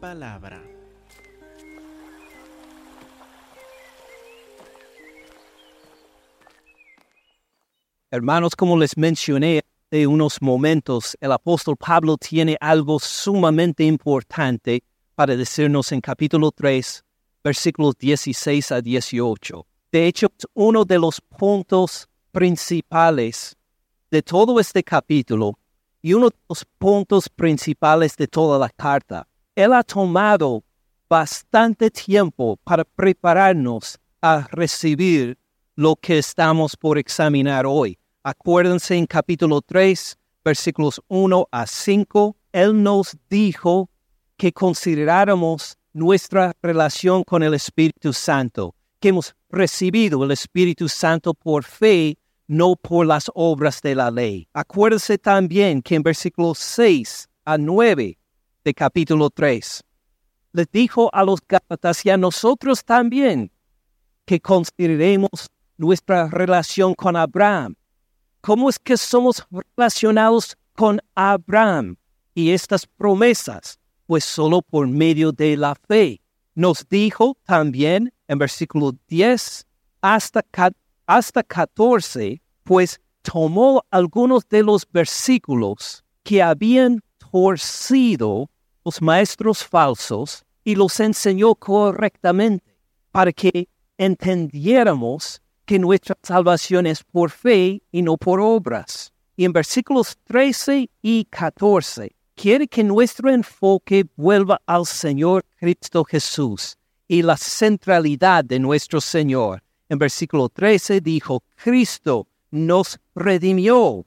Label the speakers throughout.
Speaker 1: palabra.
Speaker 2: Hermanos, como les mencioné hace unos momentos, el apóstol Pablo tiene algo sumamente importante para decirnos en capítulo 3, versículos 16 a 18. De hecho, uno de los puntos principales de todo este capítulo y uno de los puntos principales de toda la carta. Él ha tomado bastante tiempo para prepararnos a recibir lo que estamos por examinar hoy. Acuérdense en capítulo 3, versículos 1 a 5, Él nos dijo que consideráramos nuestra relación con el Espíritu Santo, que hemos recibido el Espíritu Santo por fe, no por las obras de la ley. Acuérdese también que en versículos 6 a 9 de capítulo 3, les dijo a los Gálatas y a nosotros también que consideremos nuestra relación con Abraham ¿Cómo es que somos relacionados con Abraham y estas promesas? Pues solo por medio de la fe. Nos dijo también en versículo 10 hasta, hasta 14, pues tomó algunos de los versículos que habían torcido los maestros falsos y los enseñó correctamente para que entendiéramos que nuestra salvación es por fe y no por obras. Y en versículos 13 y 14 quiere que nuestro enfoque vuelva al Señor Cristo Jesús y la centralidad de nuestro Señor. En versículo 13 dijo, Cristo nos redimió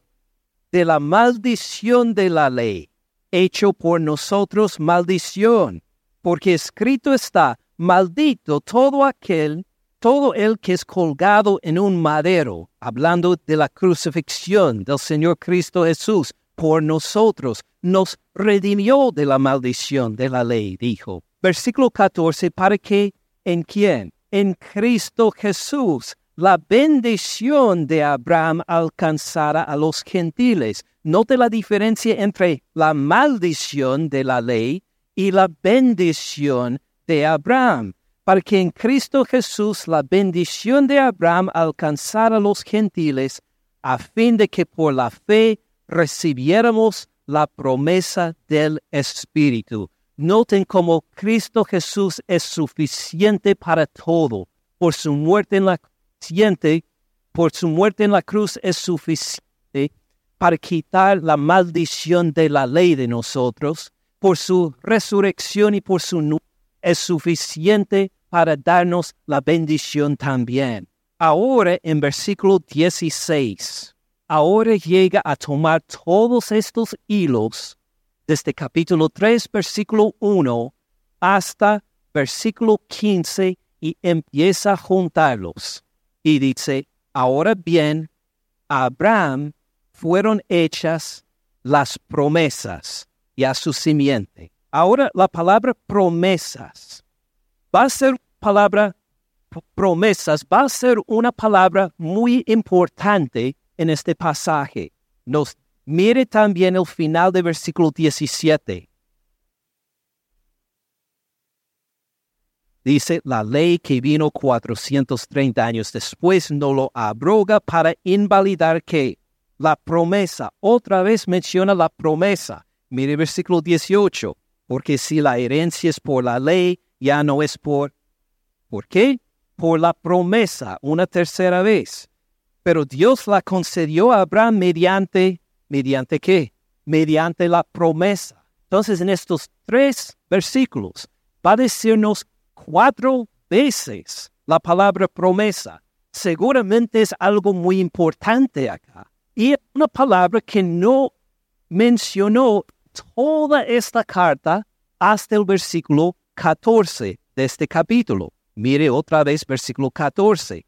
Speaker 2: de la maldición de la ley, hecho por nosotros maldición, porque escrito está, maldito todo aquel todo el que es colgado en un madero, hablando de la crucifixión del Señor Cristo Jesús por nosotros, nos redimió de la maldición de la ley, dijo. Versículo 14, para que en quién? En Cristo Jesús la bendición de Abraham alcanzara a los gentiles. Note la diferencia entre la maldición de la ley y la bendición de Abraham para que en Cristo Jesús la bendición de Abraham alcanzara a los gentiles, a fin de que por la fe recibiéramos la promesa del Espíritu. Noten cómo Cristo Jesús es suficiente para todo. Por su muerte en la por su muerte en la cruz es suficiente para quitar la maldición de la ley de nosotros. Por su resurrección y por su es suficiente para darnos la bendición también. Ahora en versículo 16, ahora llega a tomar todos estos hilos desde capítulo 3, versículo 1 hasta versículo 15 y empieza a juntarlos. Y dice, ahora bien, Abraham fueron hechas las promesas y a su simiente. Ahora la palabra promesas va a ser palabra promesas, va a ser una palabra muy importante en este pasaje. Nos mire también el final del versículo 17. Dice, la ley que vino 430 años después no lo abroga para invalidar que la promesa, otra vez menciona la promesa. Mire versículo 18 porque si la herencia es por la ley, ya no es por... ¿Por qué? Por la promesa, una tercera vez. Pero Dios la concedió a Abraham mediante, ¿mediante qué? Mediante la promesa. Entonces, en estos tres versículos, va a decirnos cuatro veces la palabra promesa. Seguramente es algo muy importante acá. Y una palabra que no mencionó toda esta carta hasta el versículo 14 de este capítulo. Mire otra vez versículo 14.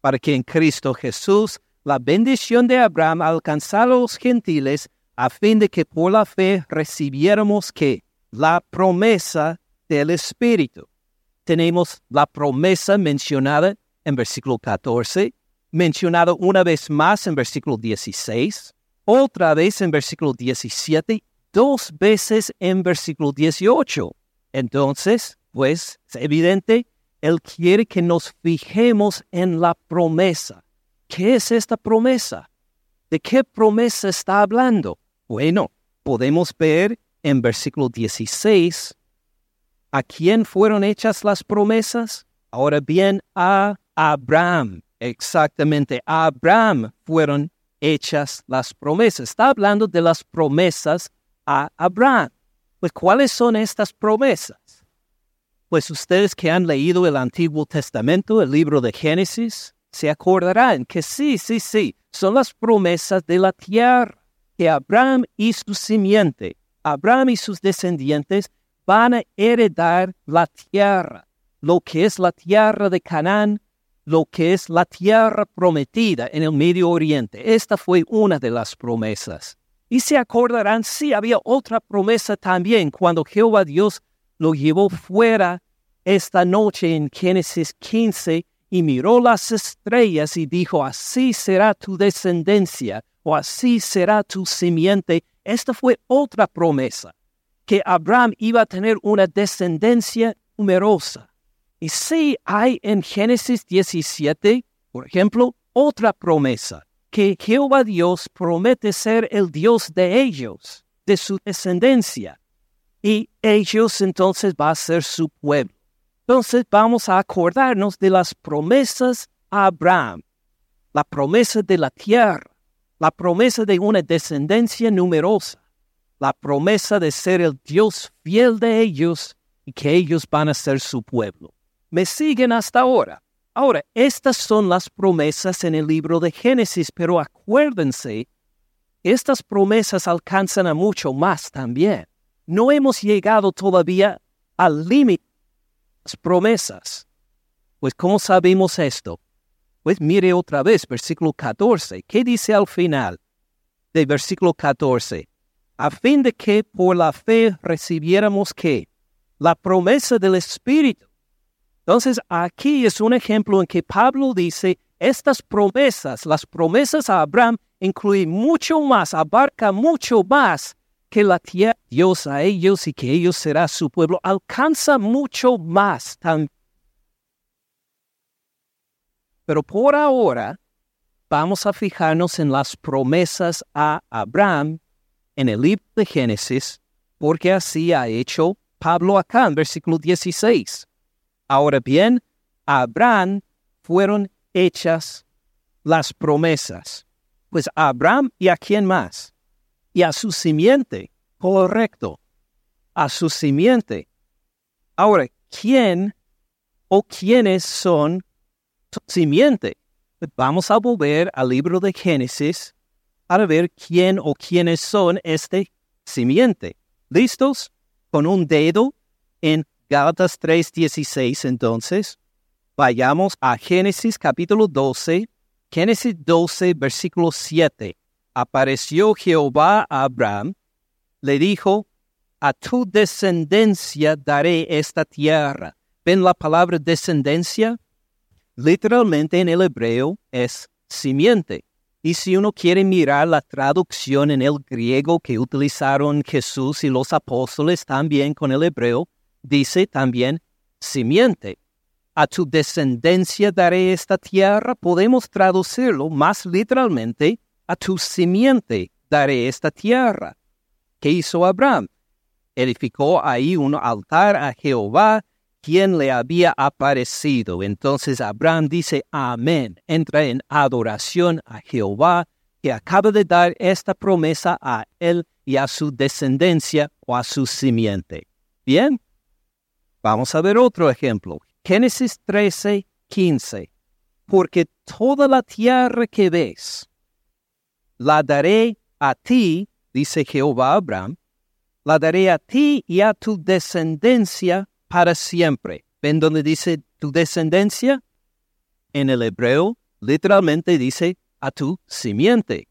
Speaker 2: Para que en Cristo Jesús la bendición de Abraham alcanzara a los gentiles a fin de que por la fe recibiéramos que la promesa del Espíritu. Tenemos la promesa mencionada en versículo 14, mencionada una vez más en versículo 16, otra vez en versículo 17 dos veces en versículo 18. Entonces, pues es evidente, Él quiere que nos fijemos en la promesa. ¿Qué es esta promesa? ¿De qué promesa está hablando? Bueno, podemos ver en versículo 16 a quién fueron hechas las promesas. Ahora bien, a Abraham. Exactamente, a Abraham fueron hechas las promesas. Está hablando de las promesas a Abraham. Pues, ¿cuáles son estas promesas? Pues ustedes que han leído el Antiguo Testamento, el libro de Génesis, se acordarán que sí, sí, sí, son las promesas de la tierra, que Abraham y su simiente, Abraham y sus descendientes van a heredar la tierra, lo que es la tierra de Canaán, lo que es la tierra prometida en el Medio Oriente. Esta fue una de las promesas. Y se acordarán, sí, había otra promesa también cuando Jehová Dios lo llevó fuera esta noche en Génesis 15 y miró las estrellas y dijo, así será tu descendencia o así será tu simiente. Esta fue otra promesa, que Abraham iba a tener una descendencia numerosa. Y sí hay en Génesis 17, por ejemplo, otra promesa, que Jehová Dios promete ser el Dios de ellos, de su descendencia, y ellos entonces va a ser su pueblo. Entonces vamos a acordarnos de las promesas a Abraham, la promesa de la tierra, la promesa de una descendencia numerosa, la promesa de ser el Dios fiel de ellos y que ellos van a ser su pueblo me siguen hasta ahora. Ahora, estas son las promesas en el libro de Génesis, pero acuérdense, estas promesas alcanzan a mucho más también. No hemos llegado todavía al límite de las promesas. Pues, ¿cómo sabemos esto? Pues mire otra vez, versículo 14. ¿Qué dice al final del versículo 14? A fin de que por la fe recibiéramos que la promesa del Espíritu entonces, aquí es un ejemplo en que Pablo dice, estas promesas, las promesas a Abraham, incluyen mucho más, abarca mucho más que la tierra Dios a ellos y que ellos será su pueblo, alcanza mucho más también. Pero por ahora vamos a fijarnos en las promesas a Abraham en el libro de Génesis, porque así ha hecho Pablo acá en versículo 16. Ahora bien, a Abraham fueron hechas las promesas. Pues a Abraham y a quién más? Y a su simiente, correcto, a su simiente. Ahora, ¿quién o quiénes son su simiente? Pues vamos a volver al libro de Génesis para ver quién o quiénes son este simiente. ¿Listos? Con un dedo en Gálatas 3:16 entonces. Vayamos a Génesis capítulo 12. Génesis 12, versículo 7. Apareció Jehová a Abraham, le dijo, a tu descendencia daré esta tierra. ¿Ven la palabra descendencia? Literalmente en el hebreo es simiente. Y si uno quiere mirar la traducción en el griego que utilizaron Jesús y los apóstoles también con el hebreo, dice también simiente. A tu descendencia daré esta tierra. Podemos traducirlo más literalmente, a tu simiente daré esta tierra. ¿Qué hizo Abraham? Edificó ahí un altar a Jehová, quien le había aparecido. Entonces Abraham dice, amén. Entra en adoración a Jehová, que acaba de dar esta promesa a él y a su descendencia o a su simiente. Bien, Vamos a ver otro ejemplo. Génesis 13, 15. Porque toda la tierra que ves, la daré a ti, dice Jehová Abraham, la daré a ti y a tu descendencia para siempre. ¿Ven dónde dice tu descendencia? En el hebreo, literalmente dice a tu simiente.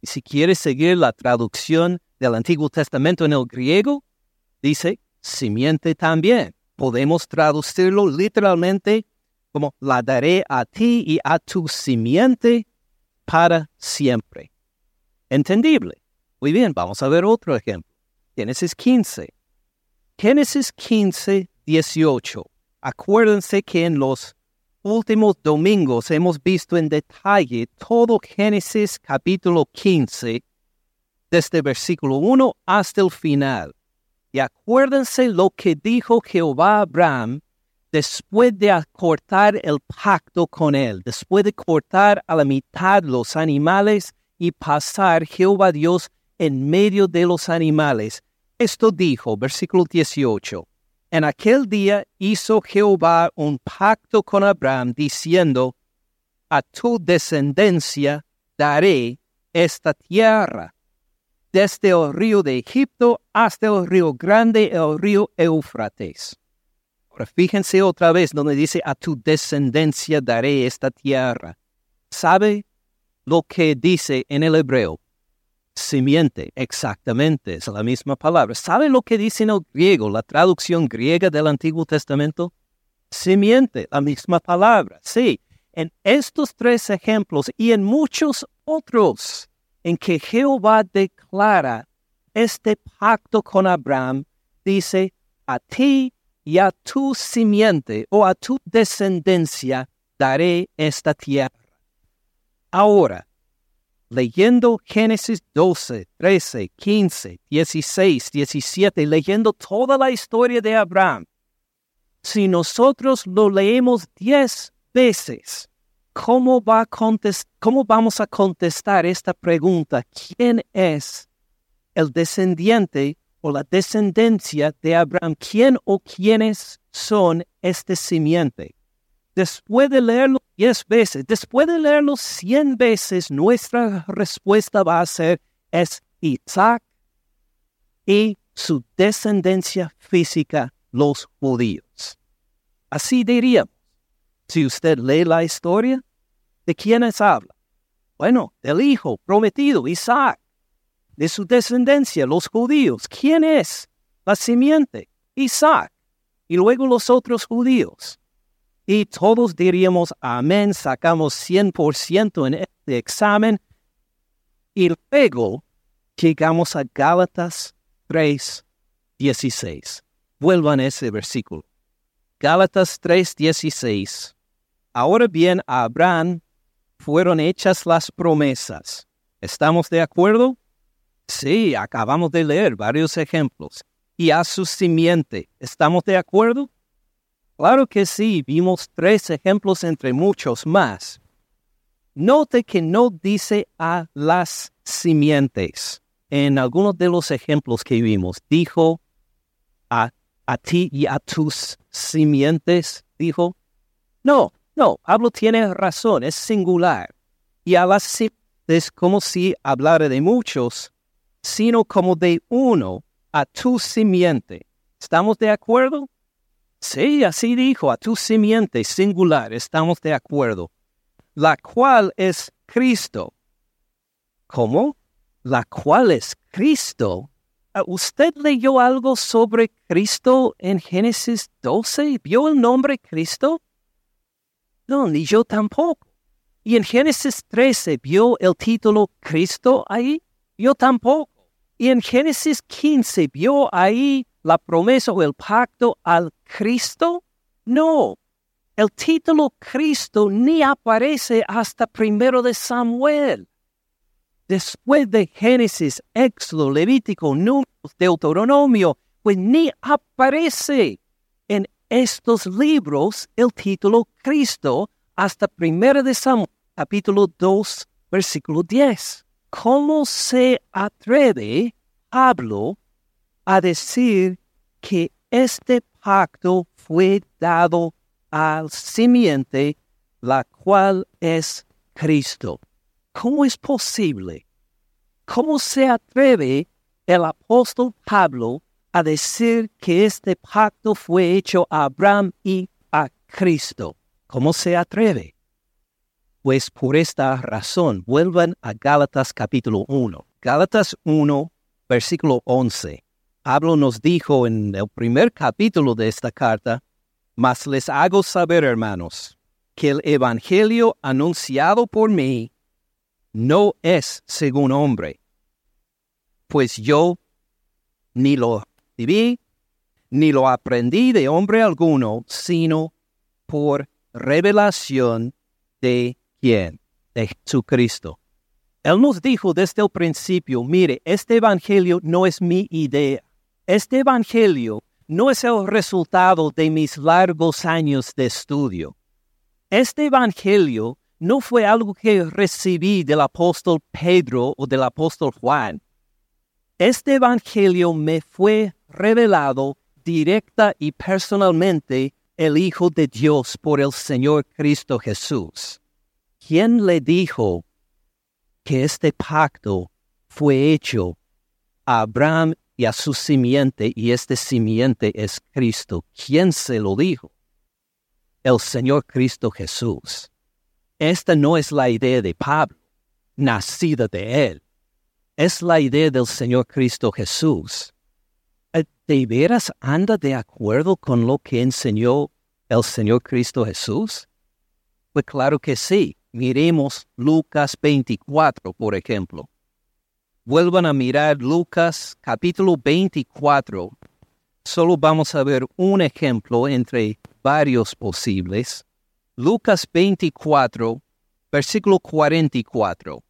Speaker 2: Y si quieres seguir la traducción del Antiguo Testamento en el griego, dice simiente también podemos traducirlo literalmente como la daré a ti y a tu simiente para siempre. Entendible. Muy bien, vamos a ver otro ejemplo. Génesis 15. Génesis 15, 18. Acuérdense que en los últimos domingos hemos visto en detalle todo Génesis capítulo 15, desde versículo 1 hasta el final. Y acuérdense lo que dijo Jehová a Abraham después de acortar el pacto con él, después de cortar a la mitad los animales y pasar Jehová Dios en medio de los animales. Esto dijo, versículo 18. En aquel día hizo Jehová un pacto con Abraham, diciendo, A tu descendencia daré esta tierra, desde el río de Egipto hasta el río grande, el río Éufrates. Ahora fíjense otra vez donde dice, A tu descendencia daré esta tierra. ¿Sabe lo que dice en el hebreo? Simiente, exactamente, es la misma palabra. ¿Sabe lo que dice en el griego, la traducción griega del Antiguo Testamento? Simiente, la misma palabra. Sí, en estos tres ejemplos y en muchos otros en que Jehová declara este pacto con Abraham, dice, a ti y a tu simiente o a tu descendencia daré esta tierra. Ahora, leyendo Génesis 12, 13, 15, 16, 17, leyendo toda la historia de Abraham, si nosotros lo leemos diez veces, ¿cómo, va ¿cómo vamos a contestar esta pregunta? ¿Quién es el descendiente o la descendencia de Abraham? ¿Quién o quiénes son este simiente? Después de leerlo diez veces, después de leerlo cien veces, nuestra respuesta va a ser es Isaac y su descendencia física, los judíos. Así diríamos. Si usted lee la historia, ¿de quiénes habla? Bueno, del hijo prometido, Isaac, de su descendencia, los judíos. ¿Quién es la simiente? Isaac. Y luego los otros judíos y todos diríamos amén, sacamos 100% en este examen y luego llegamos a Gálatas 3, 16. Vuelvan a ese versículo. Gálatas 3, 16. Ahora bien, a Abraham fueron hechas las promesas. ¿Estamos de acuerdo? Sí, acabamos de leer varios ejemplos. Y a su simiente, ¿estamos de acuerdo? Claro que sí, vimos tres ejemplos entre muchos más. Note que no dice a las simientes. En algunos de los ejemplos que vimos, dijo a, a ti y a tus simientes, dijo. No, no, Pablo tiene razón, es singular. Y a las simientes como si hablara de muchos, sino como de uno, a tu simiente. ¿Estamos de acuerdo? Sí, así dijo, a tu simiente singular, estamos de acuerdo, la cual es Cristo. ¿Cómo? La cual es Cristo. Ah, ¿Usted leyó algo sobre Cristo en Génesis 12? ¿Vio el nombre Cristo? No, ni yo tampoco. ¿Y en Génesis 13 vio el título Cristo ahí? Yo tampoco. ¿Y en Génesis 15 vio ahí la promesa o el pacto al Cristo? No, el título Cristo ni aparece hasta primero de Samuel. Después de Génesis, Éxodo, Levítico, Números, Deuteronomio, pues ni aparece estos libros el título Cristo hasta primero de Samuel, capítulo 2, versículo 10. ¿Cómo se atreve Pablo a decir que este pacto fue dado al simiente, la cual es Cristo. ¿Cómo es posible? ¿Cómo se atreve el apóstol Pablo a decir que este pacto fue hecho a Abraham y a Cristo? ¿Cómo se atreve? Pues por esta razón, vuelvan a Gálatas capítulo 1. Gálatas 1, versículo 11. Pablo nos dijo en el primer capítulo de esta carta, mas les hago saber, hermanos, que el Evangelio anunciado por mí no es según hombre, pues yo ni lo ni lo aprendí de hombre alguno, sino por revelación de quién? De Jesucristo. Él nos dijo desde el principio, mire, este Evangelio no es mi idea. Este Evangelio no es el resultado de mis largos años de estudio. Este Evangelio no fue algo que recibí del apóstol Pedro o del apóstol Juan. Este Evangelio me fue revelado directa y personalmente el Hijo de Dios por el Señor Cristo Jesús. ¿Quién le dijo que este pacto fue hecho a Abraham y a su simiente y este simiente es Cristo? ¿Quién se lo dijo? El Señor Cristo Jesús. Esta no es la idea de Pablo, nacida de él. Es la idea del Señor Cristo Jesús. ¿De veras anda de acuerdo con lo que enseñó el Señor Cristo Jesús? Pues claro que sí. Miremos Lucas 24, por ejemplo. Vuelvan a mirar Lucas capítulo 24. Solo vamos a ver un ejemplo entre varios posibles. Lucas 24, versículo 44.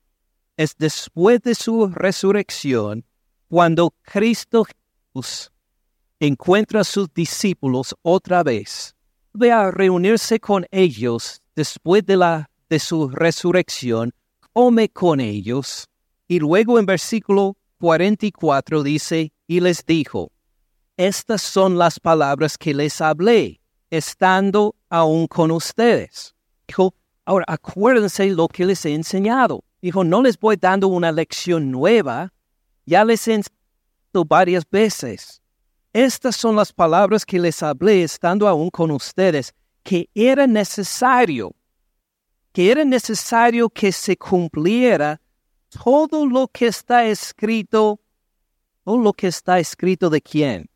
Speaker 2: Es después de su resurrección cuando Cristo Jesús encuentra a sus discípulos otra vez. Ve a reunirse con ellos después de la de su resurrección, come con ellos. Y luego en versículo 44 dice, y les dijo, estas son las palabras que les hablé, estando aún con ustedes. Dijo, ahora acuérdense lo que les he enseñado. Dijo, no les voy dando una lección nueva, ya les he enseñado varias veces. Estas son las palabras que les hablé estando aún con ustedes, que era necesario que era necesario que se cumpliera todo lo que está escrito, o lo que está escrito de quién?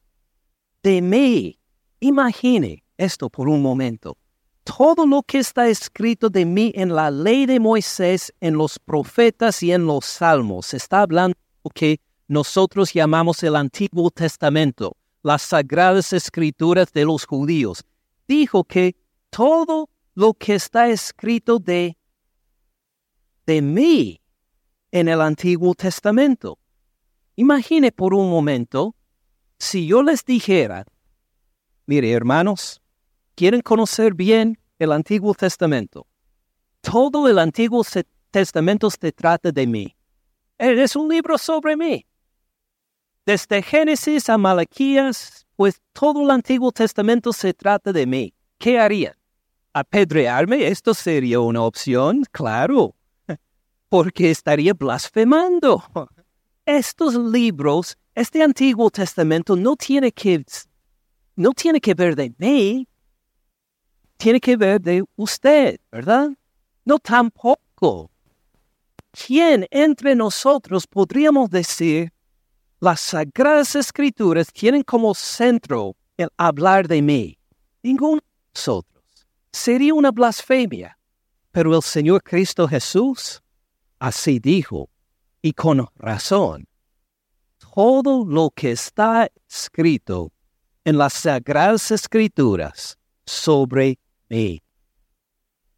Speaker 2: De mí. Imagine esto por un momento. Todo lo que está escrito de mí en la ley de Moisés, en los profetas y en los salmos, está hablando que nosotros llamamos el Antiguo Testamento, las sagradas escrituras de los judíos. Dijo que todo lo que está escrito de, de mí en el Antiguo Testamento. Imagine por un momento si yo les dijera, mire hermanos, ¿quieren conocer bien el Antiguo Testamento? Todo el Antiguo Testamento se trata de mí. Es un libro sobre mí. Desde Génesis a Malaquías, pues todo el Antiguo Testamento se trata de mí. ¿Qué harían? apedrearme, esto sería una opción, claro, porque estaría blasfemando. Estos libros, este Antiguo Testamento no tiene que, no tiene que ver de mí, tiene que ver de usted, ¿verdad? No tampoco. ¿Quién entre nosotros podríamos decir las sagradas escrituras tienen como centro el hablar de mí? Ninguno de nosotros sería una blasfemia. Pero el Señor Cristo Jesús así dijo, y con razón. Todo lo que está escrito en las Sagradas Escrituras sobre mí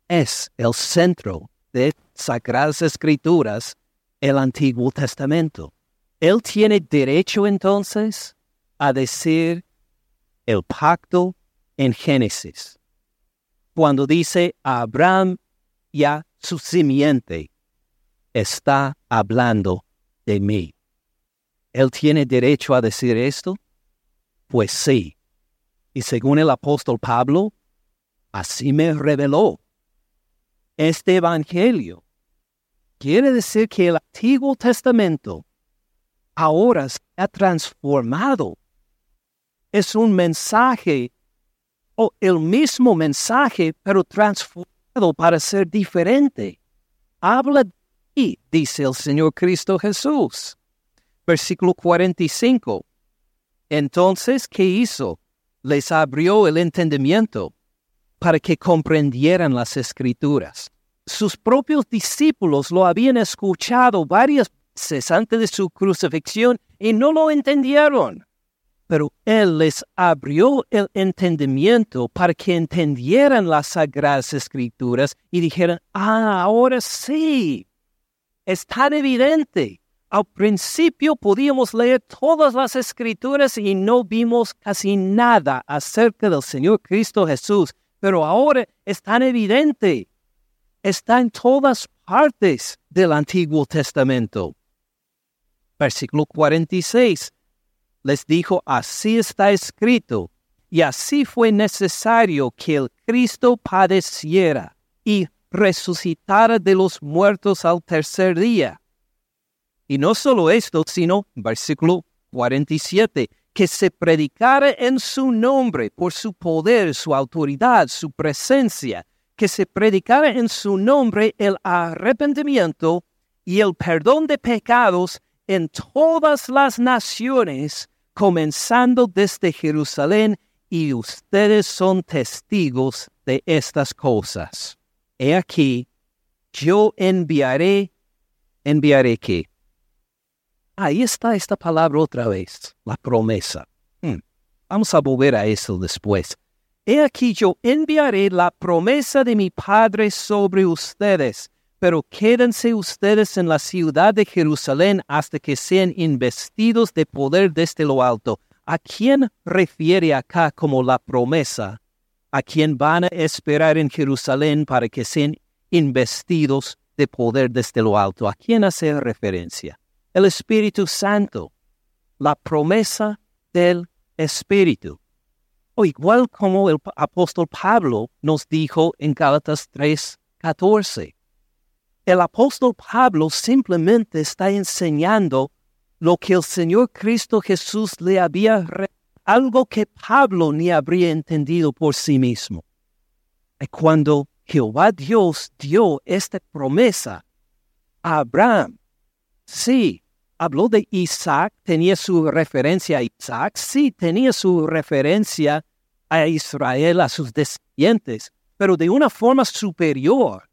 Speaker 2: es el centro de Sagradas Escrituras, el Antiguo Testamento. Él tiene derecho entonces a decir el pacto en Génesis cuando dice a Abraham y a su simiente, está hablando de mí. ¿Él tiene derecho a decir esto? Pues sí. Y según el apóstol Pablo, así me reveló. Este Evangelio quiere decir que el Antiguo Testamento ahora se ha transformado. Es un mensaje o el mismo mensaje, pero transformado para ser diferente. Habla de ti, dice el Señor Cristo Jesús. Versículo 45. Entonces, ¿qué hizo? Les abrió el entendimiento para que comprendieran las escrituras. Sus propios discípulos lo habían escuchado varias veces antes de su crucifixión y no lo entendieron. Pero Él les abrió el entendimiento para que entendieran las sagradas escrituras y dijeran, ah, ahora sí, es tan evidente. Al principio podíamos leer todas las escrituras y no vimos casi nada acerca del Señor Cristo Jesús, pero ahora es tan evidente. Está en todas partes del Antiguo Testamento. Versículo 46 les dijo, así está escrito, y así fue necesario que el Cristo padeciera y resucitara de los muertos al tercer día. Y no solo esto, sino, versículo 47, que se predicara en su nombre, por su poder, su autoridad, su presencia, que se predicara en su nombre el arrepentimiento y el perdón de pecados en todas las naciones, comenzando desde Jerusalén, y ustedes son testigos de estas cosas. He aquí, yo enviaré, enviaré qué. Ahí está esta palabra otra vez, la promesa. Hmm, vamos a volver a eso después. He aquí yo enviaré la promesa de mi Padre sobre ustedes pero quédense ustedes en la ciudad de Jerusalén hasta que sean investidos de poder desde lo alto. ¿A quién refiere acá como la promesa? ¿A quién van a esperar en Jerusalén para que sean investidos de poder desde lo alto? ¿A quién hace referencia? El Espíritu Santo, la promesa del Espíritu. O igual como el apóstol Pablo nos dijo en Gálatas 3, 14 el apóstol Pablo simplemente está enseñando lo que el Señor Cristo Jesús le había algo que Pablo ni habría entendido por sí mismo. Y cuando Jehová Dios dio esta promesa a Abraham, sí, habló de Isaac, tenía su referencia a Isaac, sí, tenía su referencia a Israel, a sus descendientes, pero de una forma superior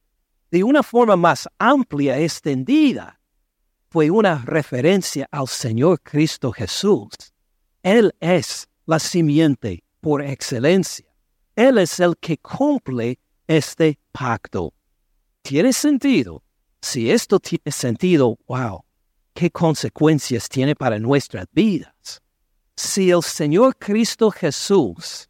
Speaker 2: de una forma más amplia, extendida, fue una referencia al Señor Cristo Jesús. Él es la simiente por excelencia. Él es el que cumple este pacto. ¿Tiene sentido? Si esto tiene sentido, wow, ¿qué consecuencias tiene para nuestras vidas? Si el Señor Cristo Jesús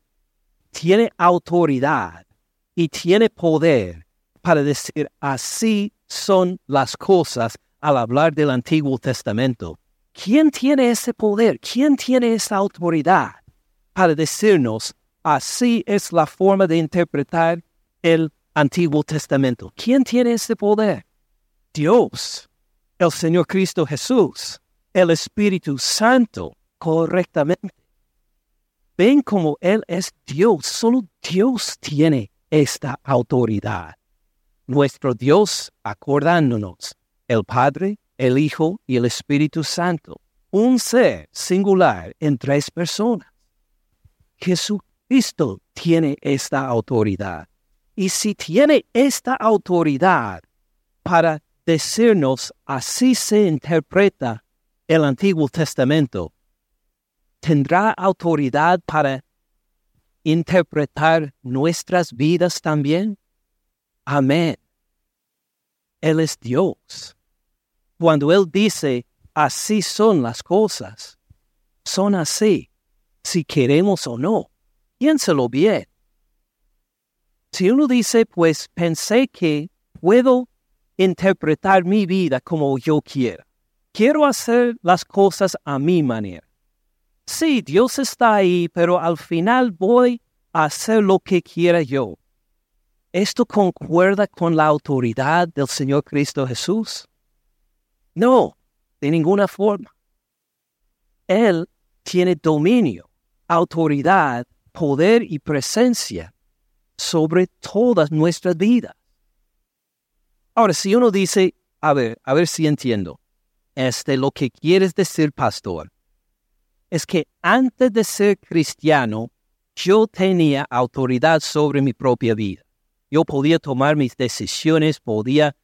Speaker 2: tiene autoridad y tiene poder para decir así son las cosas al hablar del Antiguo Testamento. ¿Quién tiene ese poder? ¿Quién tiene esa autoridad para decirnos así es la forma de interpretar el Antiguo Testamento? ¿Quién tiene ese poder? Dios, el Señor Cristo Jesús, el Espíritu Santo, correctamente. Ven como Él es Dios, solo Dios tiene esta autoridad nuestro Dios acordándonos, el Padre, el Hijo y el Espíritu Santo, un ser singular en tres personas. Jesucristo tiene esta autoridad. Y si tiene esta autoridad para decirnos así se interpreta el Antiguo Testamento, ¿tendrá autoridad para interpretar nuestras vidas también? Amén. Él es Dios. Cuando Él dice, así son las cosas, son así, si queremos o no. Piénselo bien. Si uno dice, pues pensé que puedo interpretar mi vida como yo quiera. Quiero hacer las cosas a mi manera. Sí, Dios está ahí, pero al final voy a hacer lo que quiera yo. ¿Esto concuerda con la autoridad del Señor Cristo Jesús? No, de ninguna forma. Él tiene dominio, autoridad, poder y presencia sobre todas nuestras vidas. Ahora, si uno dice, a ver, a ver si entiendo, este lo que quieres decir, pastor, es que antes de ser cristiano, yo tenía autoridad sobre mi propia vida yo podía tomar mis decisiones, podía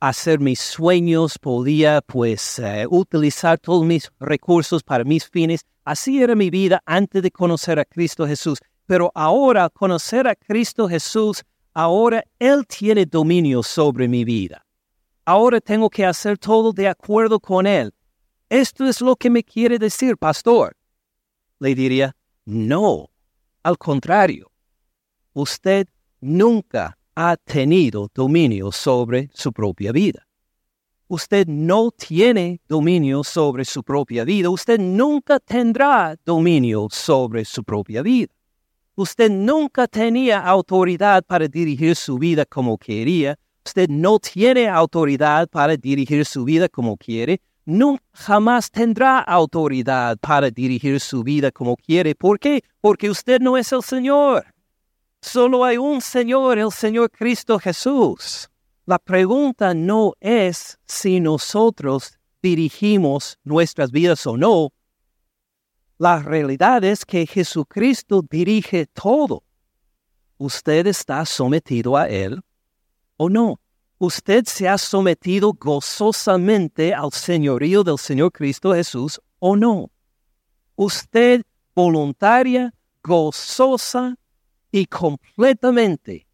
Speaker 2: hacer mis sueños, podía pues eh, utilizar todos mis recursos para mis fines. Así era mi vida antes de conocer a Cristo Jesús. Pero ahora conocer a Cristo Jesús, ahora Él tiene dominio sobre mi vida. Ahora tengo que hacer todo de acuerdo con Él. Esto es lo que me quiere decir, pastor. Le diría, no, al contrario. Usted nunca ha tenido dominio sobre su propia vida. Usted no tiene dominio sobre su propia vida. Usted nunca tendrá dominio sobre su propia vida. Usted nunca tenía autoridad para dirigir su vida como quería. Usted no tiene autoridad para dirigir su vida como quiere. Nunca jamás tendrá autoridad para dirigir su vida como quiere. ¿Por qué? Porque usted no es el Señor. Solo hay un Señor, el Señor Cristo Jesús. La pregunta no es si nosotros dirigimos nuestras vidas o no, la realidad es que Jesucristo dirige todo. ¿Usted está sometido a Él o no? ¿Usted se ha sometido gozosamente al señorío del Señor Cristo Jesús o no? ¿Usted voluntaria, gozosa y completamente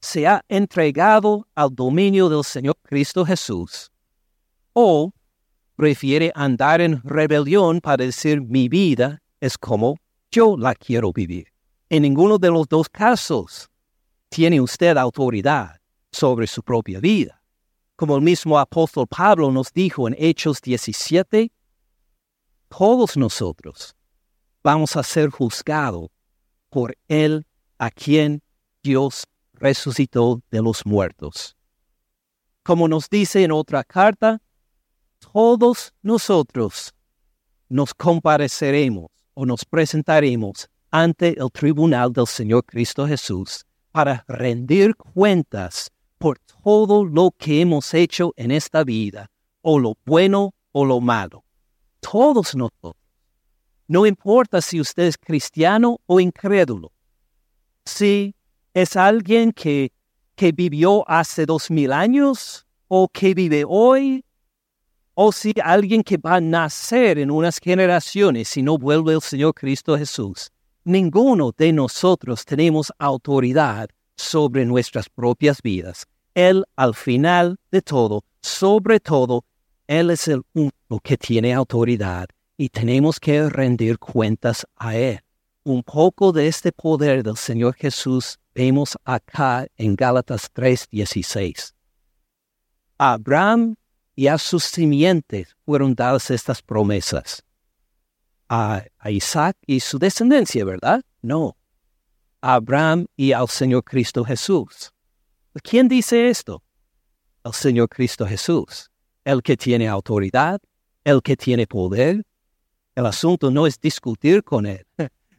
Speaker 2: se ha entregado al dominio del Señor Cristo Jesús? ¿O prefiere andar en rebelión para decir mi vida es como yo la quiero vivir. En ninguno de los dos casos tiene usted autoridad sobre su propia vida. Como el mismo apóstol Pablo nos dijo en Hechos 17, todos nosotros vamos a ser juzgados por Él a quien Dios resucitó de los muertos. Como nos dice en otra carta, todos nosotros nos compareceremos o nos presentaremos ante el tribunal del Señor Cristo Jesús para rendir cuentas por todo lo que hemos hecho en esta vida, o lo bueno o lo malo. Todos nosotros. No importa si usted es cristiano o incrédulo. Si es alguien que, que vivió hace dos mil años o que vive hoy o si alguien que va a nacer en unas generaciones si no vuelve el Señor Cristo Jesús. Ninguno de nosotros tenemos autoridad sobre nuestras propias vidas. Él, al final de todo, sobre todo, Él es el único que tiene autoridad y tenemos que rendir cuentas a Él. Un poco de este poder del Señor Jesús vemos acá en Gálatas 3:16. Abraham y a sus simientes fueron dadas estas promesas. A, Isaac y su descendencia, ¿verdad? No. A Abraham y al Señor Cristo Jesús. ¿Quién dice esto? El Señor Cristo Jesús, el que tiene autoridad, el que tiene poder. El asunto no es discutir con Él,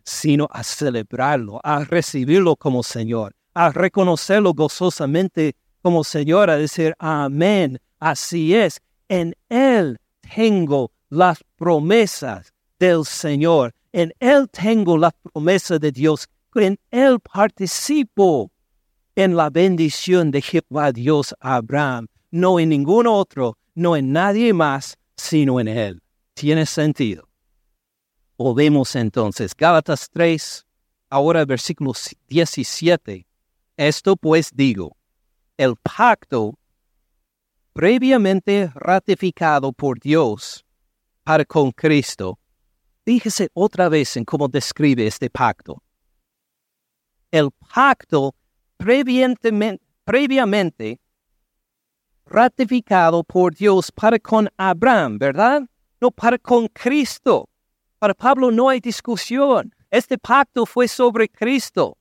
Speaker 2: sino a celebrarlo, a recibirlo como Señor, a reconocerlo gozosamente como Señor, a decir amén Así es, en Él tengo las promesas del Señor, en Él tengo la promesa de Dios, en Él participo en la bendición de Jehová Dios Abraham, no en ningún otro, no en nadie más, sino en Él. ¿Tiene sentido? O vemos entonces Gálatas 3, ahora versículo 17. Esto pues digo, el pacto previamente ratificado por Dios para con Cristo. Fíjese otra vez en cómo describe este pacto. El pacto previamente ratificado por Dios para con Abraham, ¿verdad? No para con Cristo. Para Pablo no hay discusión. Este pacto fue sobre Cristo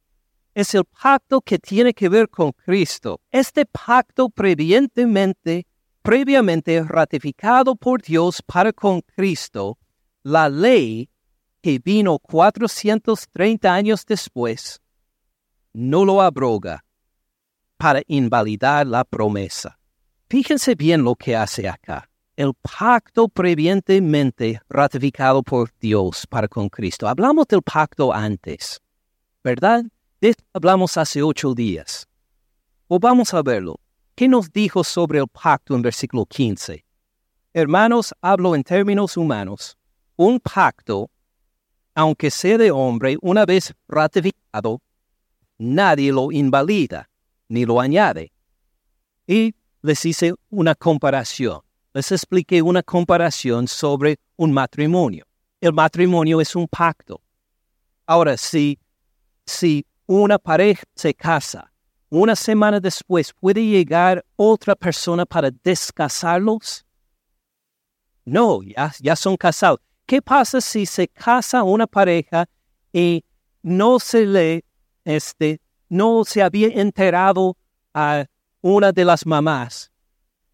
Speaker 2: es el pacto que tiene que ver con Cristo. Este pacto previamente, previamente ratificado por Dios para con Cristo, la ley que vino 430 años después, no lo abroga para invalidar la promesa. Fíjense bien lo que hace acá. El pacto previamente ratificado por Dios para con Cristo. Hablamos del pacto antes, ¿verdad? De esto hablamos hace ocho días. O vamos a verlo. ¿qué nos dijo sobre el pacto en versículo 15? Hermanos, hablo en términos humanos. Un pacto, aunque sea de hombre, una vez ratificado, nadie lo invalida ni lo añade. Y les hice una comparación. Les expliqué una comparación sobre un matrimonio. El matrimonio es un pacto. Ahora, si, si una pareja se casa, una semana después puede llegar otra persona para descasarlos. No, ya, ya son casados. ¿Qué pasa si se casa una pareja y no se le, este, no se había enterado a una de las mamás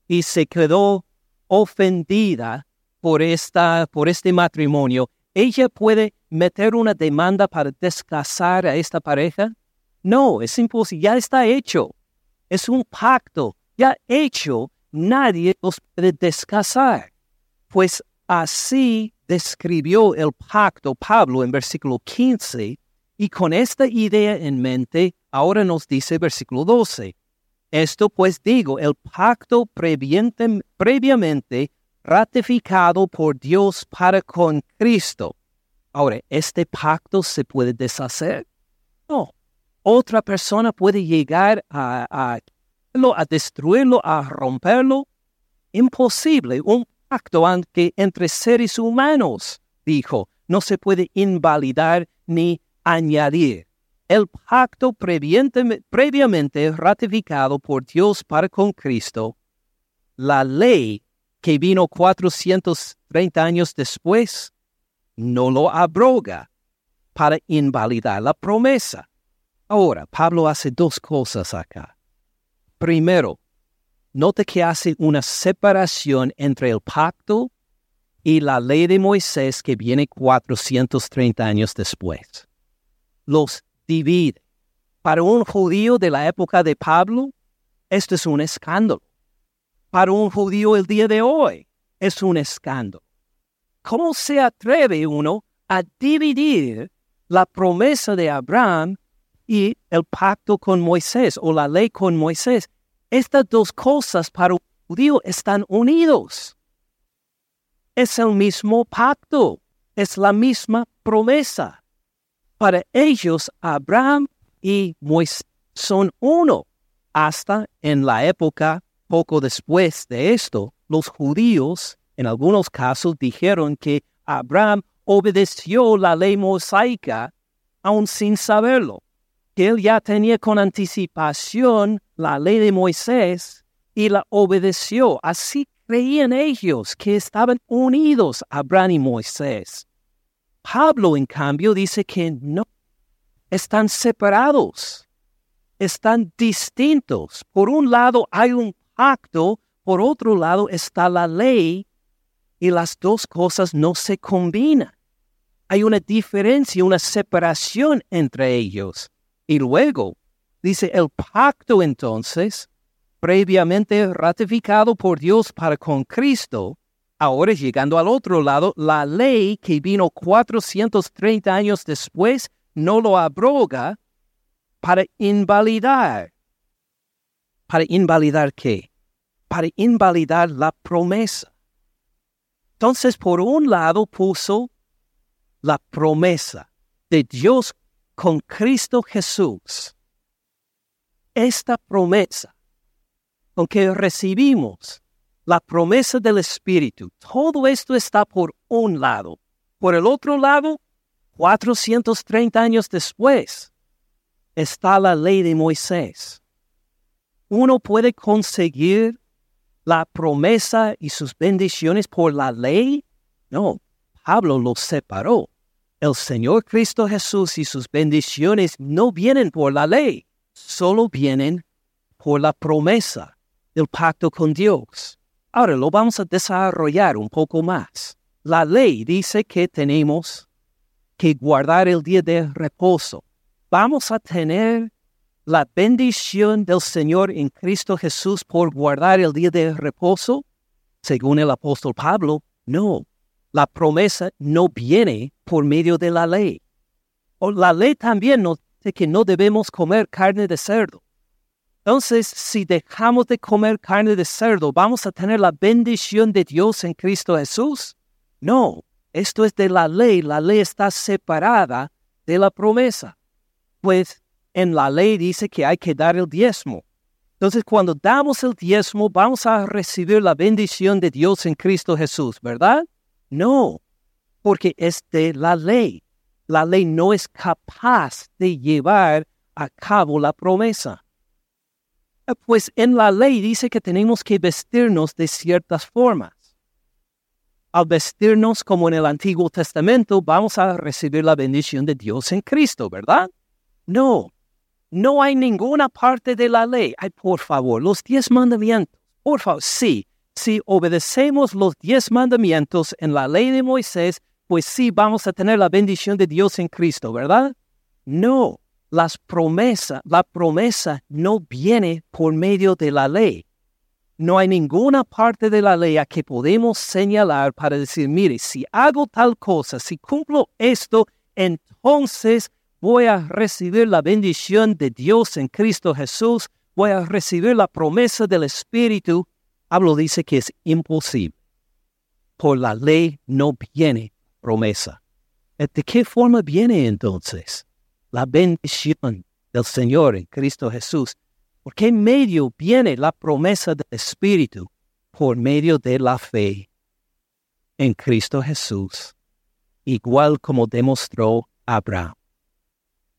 Speaker 2: y se quedó ofendida por, esta, por este matrimonio, ¿ella puede meter una demanda para descasar a esta pareja? No, es imposible, ya está hecho. Es un pacto ya hecho, nadie los puede descasar. Pues así describió el pacto Pablo en versículo 15 y con esta idea en mente, ahora nos dice versículo 12. Esto pues digo, el pacto previamente ratificado por Dios para con Cristo. Ahora, ¿este pacto se puede deshacer? No. ¿Otra persona puede llegar a, a, a destruirlo, a romperlo? Imposible. Un pacto entre seres humanos, dijo, no se puede invalidar ni añadir el pacto previamente ratificado por Dios para con Cristo, la ley que vino 430 años después, no lo abroga para invalidar la promesa. Ahora, Pablo hace dos cosas acá. Primero, note que hace una separación entre el pacto y la ley de Moisés que viene 430 años después. Los divide. Para un judío de la época de Pablo, esto es un escándalo. Para un judío el día de hoy, es un escándalo. ¿Cómo se atreve uno a dividir la promesa de Abraham y el pacto con Moisés o la ley con Moisés? Estas dos cosas para un judío están unidos. Es el mismo pacto, es la misma promesa. Para ellos, Abraham y Moisés son uno. Hasta en la época poco después de esto, los judíos en algunos casos dijeron que Abraham obedeció la ley mosaica aún sin saberlo, que él ya tenía con anticipación la ley de Moisés y la obedeció. Así creían ellos que estaban unidos Abraham y Moisés. Pablo, en cambio, dice que no, están separados, están distintos. Por un lado hay un pacto, por otro lado está la ley y las dos cosas no se combinan. Hay una diferencia, una separación entre ellos. Y luego, dice el pacto entonces, previamente ratificado por Dios para con Cristo, Ahora llegando al otro lado, la ley que vino 430 años después no lo abroga para invalidar. ¿Para invalidar qué? Para invalidar la promesa. Entonces, por un lado puso la promesa de Dios con Cristo Jesús. Esta promesa con que recibimos la promesa del Espíritu. Todo esto está por un lado. Por el otro lado, 430 años después, está la ley de Moisés. Uno puede conseguir la promesa y sus bendiciones por la ley. No, Pablo lo separó. El Señor Cristo Jesús y sus bendiciones no vienen por la ley, solo vienen por la promesa del pacto con Dios. Ahora lo vamos a desarrollar un poco más. La ley dice que tenemos que guardar el día de reposo. Vamos a tener la bendición del Señor en Cristo Jesús por guardar el día de reposo? Según el apóstol Pablo, no. La promesa no viene por medio de la ley. O la ley también nos dice que no debemos comer carne de cerdo. Entonces, si dejamos de comer carne de cerdo, ¿vamos a tener la bendición de Dios en Cristo Jesús? No, esto es de la ley. La ley está separada de la promesa. Pues en la ley dice que hay que dar el diezmo. Entonces, cuando damos el diezmo, vamos a recibir la bendición de Dios en Cristo Jesús, ¿verdad? No, porque es de la ley. La ley no es capaz de llevar a cabo la promesa. Eh, pues en la ley dice que tenemos que vestirnos de ciertas formas. Al vestirnos como en el Antiguo Testamento, vamos a recibir la bendición de Dios en Cristo, ¿verdad? No, no hay ninguna parte de la ley. Ay, por favor, los diez mandamientos. Por favor, sí, si obedecemos los diez mandamientos en la ley de Moisés, pues sí vamos a tener la bendición de Dios en Cristo, ¿verdad? No, las promesas, la promesa no viene por medio de la ley. No hay ninguna parte de la ley a que podemos señalar para decir, mire, si hago tal cosa, si cumplo esto, entonces voy a recibir la bendición de Dios en Cristo Jesús, voy a recibir la promesa del Espíritu. Hablo dice que es imposible. Por la ley no viene promesa. ¿De qué forma viene entonces? La bendición del Señor en Cristo Jesús. ¿Por qué medio viene la promesa del Espíritu? Por medio de la fe en Cristo Jesús, igual como demostró Abraham.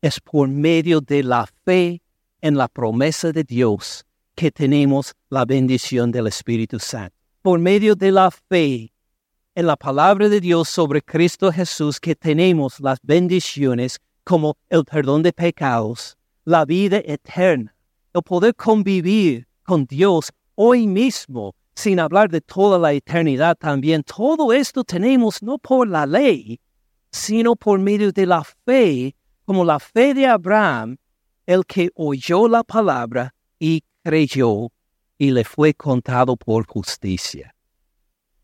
Speaker 2: Es por medio de la fe en la promesa de Dios que tenemos la bendición del Espíritu Santo. Por medio de la fe en la palabra de Dios sobre Cristo Jesús que tenemos las bendiciones como el perdón de pecados, la vida eterna, el poder convivir con Dios hoy mismo, sin hablar de toda la eternidad también. Todo esto tenemos no por la ley, sino por medio de la fe, como la fe de Abraham, el que oyó la palabra y creyó y le fue contado por justicia.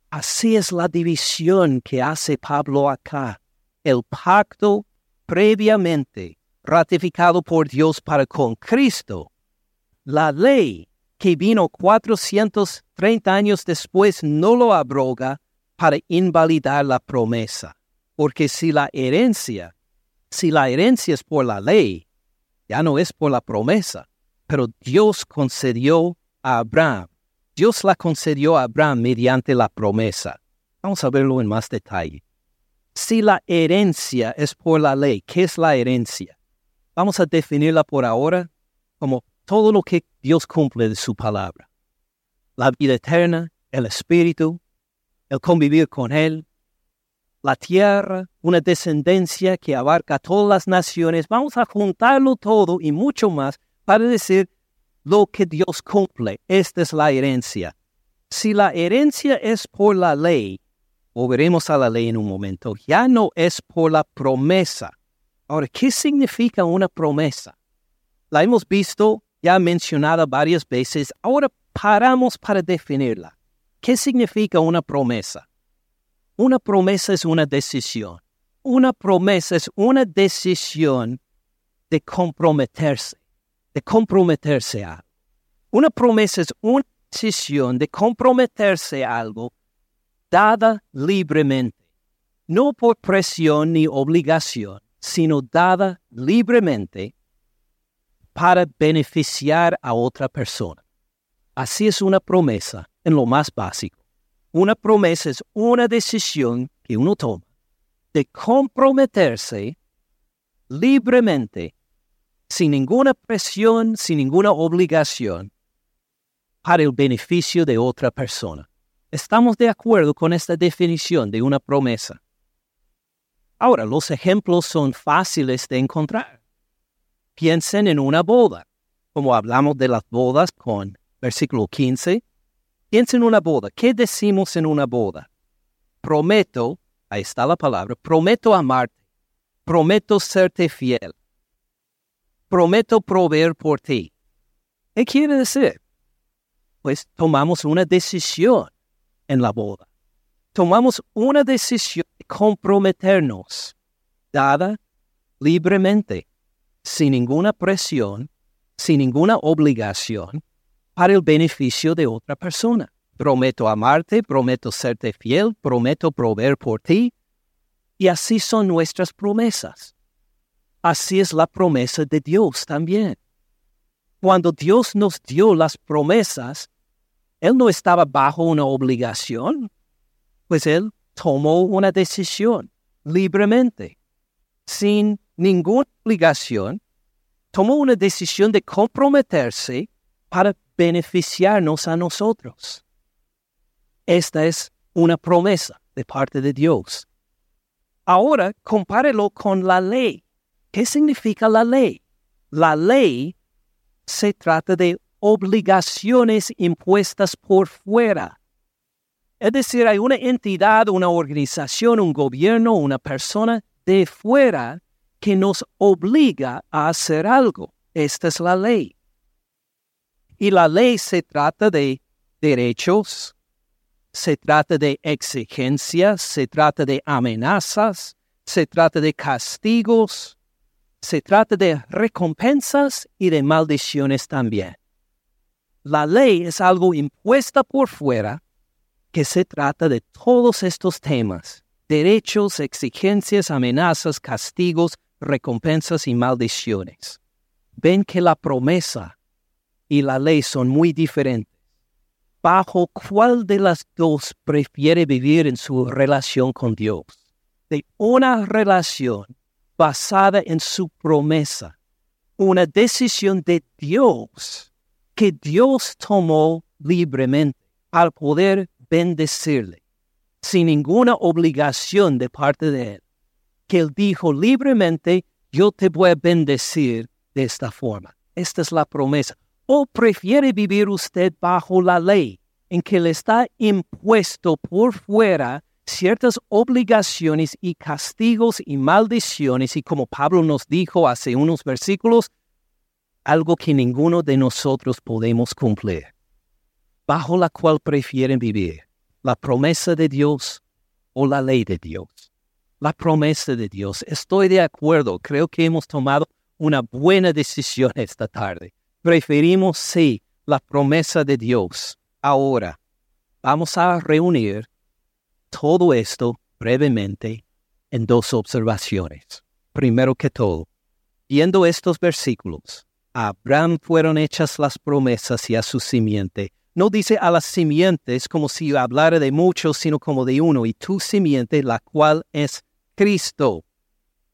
Speaker 2: Así es la división que hace Pablo acá. El pacto previamente ratificado por Dios para con Cristo, la ley que vino 430 años después no lo abroga para invalidar la promesa. Porque si la herencia, si la herencia es por la ley, ya no es por la promesa, pero Dios concedió a Abraham, Dios la concedió a Abraham mediante la promesa. Vamos a verlo en más detalle. Si la herencia es por la ley, ¿qué es la herencia? Vamos a definirla por ahora como todo lo que Dios cumple de su palabra. La vida eterna, el espíritu, el convivir con Él, la tierra, una descendencia que abarca todas las naciones. Vamos a juntarlo todo y mucho más para decir lo que Dios cumple. Esta es la herencia. Si la herencia es por la ley, volveremos a la ley en un momento, ya no es por la promesa. Ahora, ¿qué significa una promesa? La hemos visto ya mencionada varias veces, ahora paramos para definirla. ¿Qué significa una promesa? Una promesa es una decisión. Una promesa es una decisión de comprometerse, de comprometerse a. Una promesa es una decisión de comprometerse a algo dada libremente, no por presión ni obligación, sino dada libremente para beneficiar a otra persona. Así es una promesa en lo más básico. Una promesa es una decisión que uno toma de comprometerse libremente, sin ninguna presión, sin ninguna obligación, para el beneficio de otra persona. Estamos de acuerdo con esta definición de una promesa. Ahora, los ejemplos son fáciles de encontrar. Piensen en una boda, como hablamos de las bodas con versículo 15. Piensen en una boda. ¿Qué decimos en una boda? Prometo, ahí está la palabra, prometo amarte, prometo serte fiel, prometo proveer por ti. ¿Qué quiere decir? Pues tomamos una decisión en la boda. Tomamos una decisión de comprometernos, dada libremente, sin ninguna presión, sin ninguna obligación para el beneficio de otra persona. Prometo amarte, prometo serte fiel, prometo proveer por ti. Y así son nuestras promesas. Así es la promesa de Dios también. Cuando Dios nos dio las promesas, Él no estaba bajo una obligación, pues Él tomó una decisión libremente, sin ninguna obligación, tomó una decisión de comprometerse para beneficiarnos a nosotros. Esta es una promesa de parte de Dios. Ahora compárelo con la ley. ¿Qué significa la ley? La ley se trata de obligaciones impuestas por fuera. Es decir, hay una entidad, una organización, un gobierno, una persona de fuera que nos obliga a hacer algo. Esta es la ley. Y la ley se trata de derechos, se trata de exigencias, se trata de amenazas, se trata de castigos, se trata de recompensas y de maldiciones también. La ley es algo impuesta por fuera que se trata de todos estos temas, derechos, exigencias, amenazas, castigos, recompensas y maldiciones. Ven que la promesa y la ley son muy diferentes. ¿Bajo cuál de las dos prefiere vivir en su relación con Dios? De una relación basada en su promesa, una decisión de Dios que Dios tomó libremente al poder bendecirle, sin ninguna obligación de parte de él que Él dijo libremente, yo te voy a bendecir de esta forma. Esta es la promesa. ¿O prefiere vivir usted bajo la ley, en que le está impuesto por fuera ciertas obligaciones y castigos y maldiciones, y como Pablo nos dijo hace unos versículos, algo que ninguno de nosotros podemos cumplir, bajo la cual prefieren vivir, la promesa de Dios o la ley de Dios la promesa de Dios. Estoy de acuerdo, creo que hemos tomado una buena decisión esta tarde. Preferimos, sí, la promesa de Dios. Ahora, vamos a reunir todo esto brevemente en dos observaciones. Primero que todo, viendo estos versículos, a Abraham fueron hechas las promesas y a su simiente. No dice a las simientes como si hablara de muchos, sino como de uno, y tu simiente, la cual es Cristo.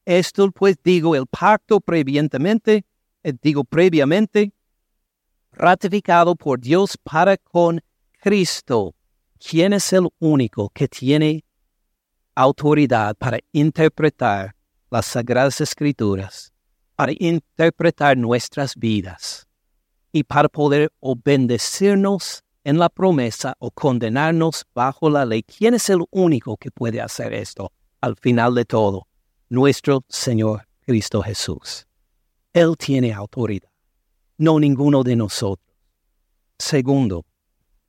Speaker 2: Esto pues digo el pacto previamente, eh, digo previamente, ratificado por Dios para con Cristo, quien es el único que tiene autoridad para interpretar las sagradas escrituras, para interpretar nuestras vidas y para poder o bendecirnos en la promesa o condenarnos bajo la ley. ¿Quién es el único que puede hacer esto? al final de todo, nuestro Señor Cristo Jesús. Él tiene autoridad, no ninguno de nosotros. Segundo,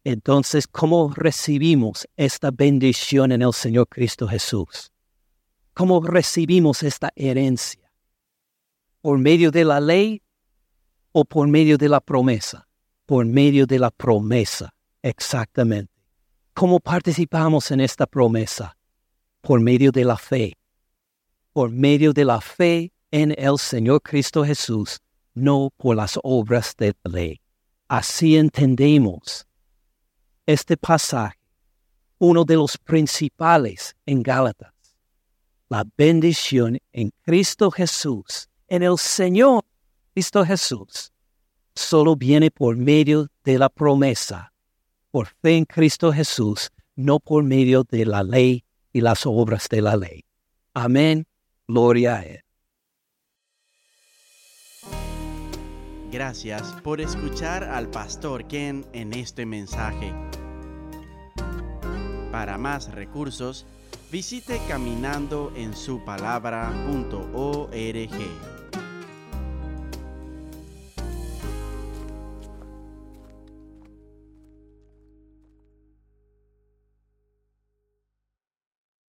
Speaker 2: entonces, ¿cómo recibimos esta bendición en el Señor Cristo Jesús? ¿Cómo recibimos esta herencia? ¿Por medio de la ley o por medio de la promesa? Por medio de la promesa, exactamente. ¿Cómo participamos en esta promesa? por medio de la fe, por medio de la fe en el Señor Cristo Jesús, no por las obras de la ley. Así entendemos este pasaje, uno de los principales en Gálatas. La bendición en Cristo Jesús, en el Señor Cristo Jesús, solo viene por medio de la promesa, por fe en Cristo Jesús, no por medio de la ley y las obras de la ley. Amén. Gloria a Él.
Speaker 1: Gracias por escuchar al pastor Ken en este mensaje. Para más recursos, visite caminandoensupalabra.org.